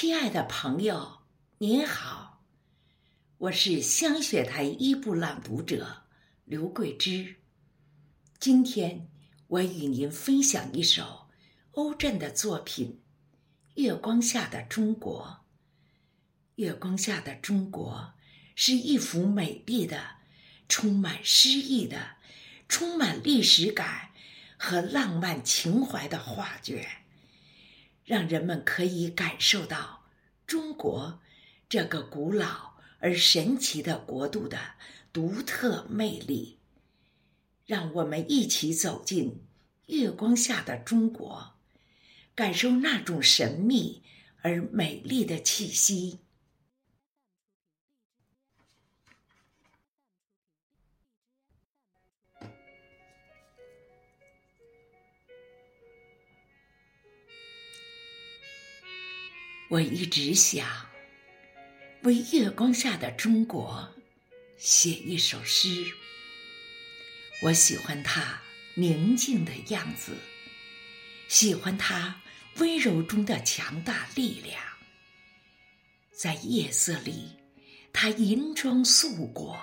亲爱的朋友，您好，我是香雪台一部朗读者刘桂枝。今天我与您分享一首欧震的作品《月光下的中国》。月光下的中国是一幅美丽的、充满诗意的、充满历史感和浪漫情怀的画卷。让人们可以感受到中国这个古老而神奇的国度的独特魅力。让我们一起走进月光下的中国，感受那种神秘而美丽的气息。我一直想为月光下的中国写一首诗。我喜欢它宁静的样子，喜欢它温柔中的强大力量。在夜色里，它银装素裹，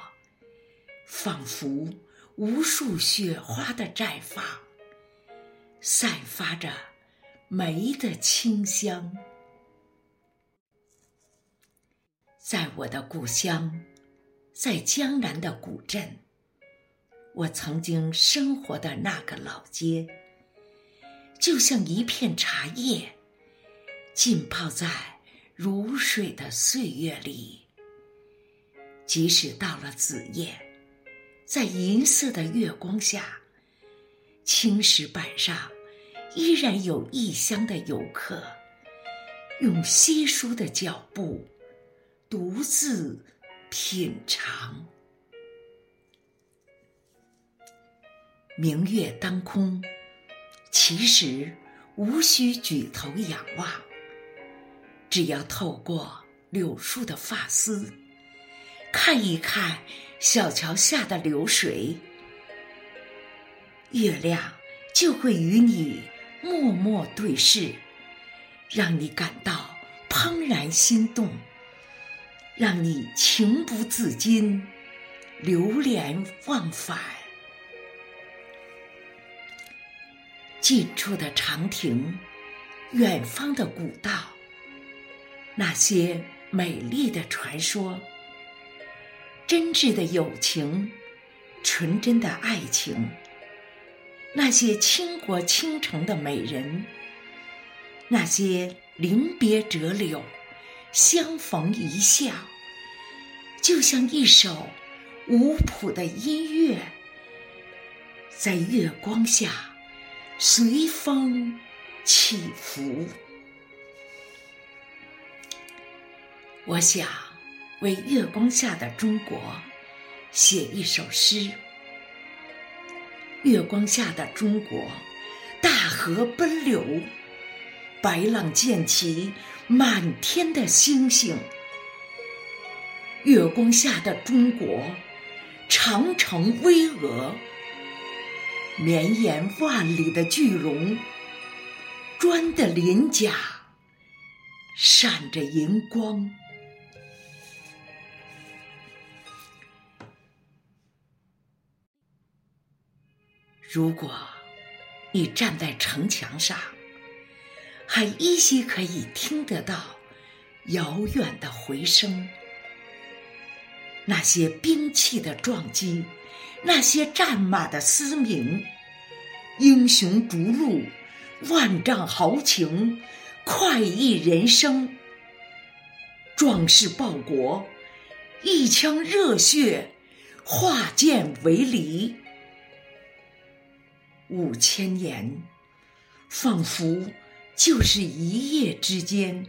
仿佛无数雪花的绽放，散发着梅的清香。在我的故乡，在江南的古镇，我曾经生活的那个老街，就像一片茶叶，浸泡在如水的岁月里。即使到了子夜，在银色的月光下，青石板上依然有异乡的游客，用稀疏的脚步。独自品尝，明月当空，其实无需举头仰望，只要透过柳树的发丝，看一看小桥下的流水，月亮就会与你默默对视，让你感到怦然心动。让你情不自禁，流连忘返。近处的长亭，远方的古道，那些美丽的传说，真挚的友情，纯真的爱情，那些倾国倾城的美人，那些临别折柳。相逢一笑，就像一首无谱的音乐，在月光下随风起伏。我想为月光下的中国写一首诗。月光下的中国，大河奔流。白浪溅起满天的星星，月光下的中国，长城巍峨，绵延万里的巨龙，砖的鳞甲闪着银光。如果你站在城墙上，还依稀可以听得到遥远的回声，那些兵器的撞击，那些战马的嘶鸣，英雄逐鹿，万丈豪情，快意人生，壮士报国，一腔热血，化剑为犁，五千年，仿佛。就是一夜之间，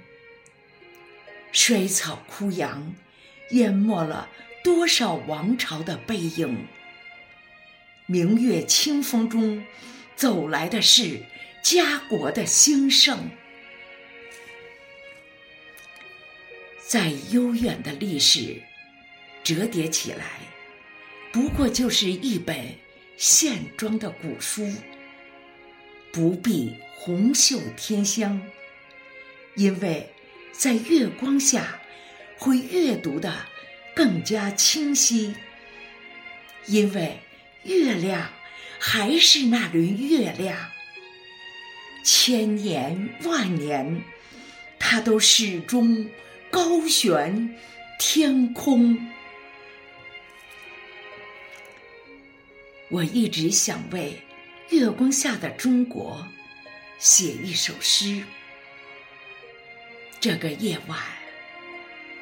衰草枯杨，淹没了多少王朝的背影。明月清风中，走来的是家国的兴盛。在悠远的历史折叠起来，不过就是一本线装的古书。不必红袖添香，因为在月光下会阅读的更加清晰，因为月亮还是那轮月亮，千年万年，它都始终高悬天空。我一直想为月光下的中国写一首诗。这个夜晚，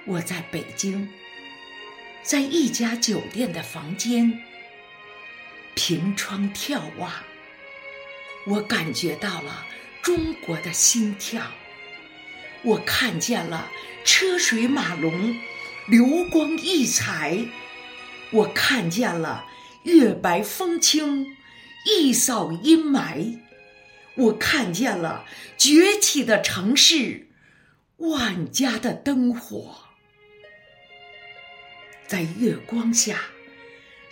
我在北京，在一家酒店的房间，凭窗眺望，我感觉到了中国的心跳，我看见了车水马龙，流光溢彩，我看见了。月白风清，一扫阴霾。我看见了崛起的城市，万家的灯火，在月光下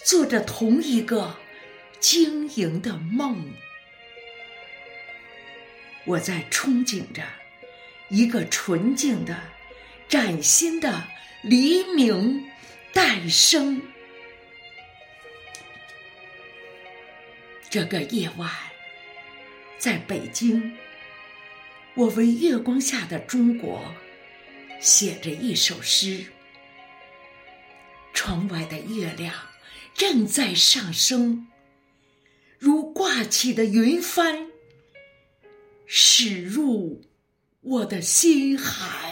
做着同一个晶莹的梦。我在憧憬着一个纯净的、崭新的黎明诞生。这个夜晚，在北京，我为月光下的中国写着一首诗。窗外的月亮正在上升，如挂起的云帆，驶入我的心海。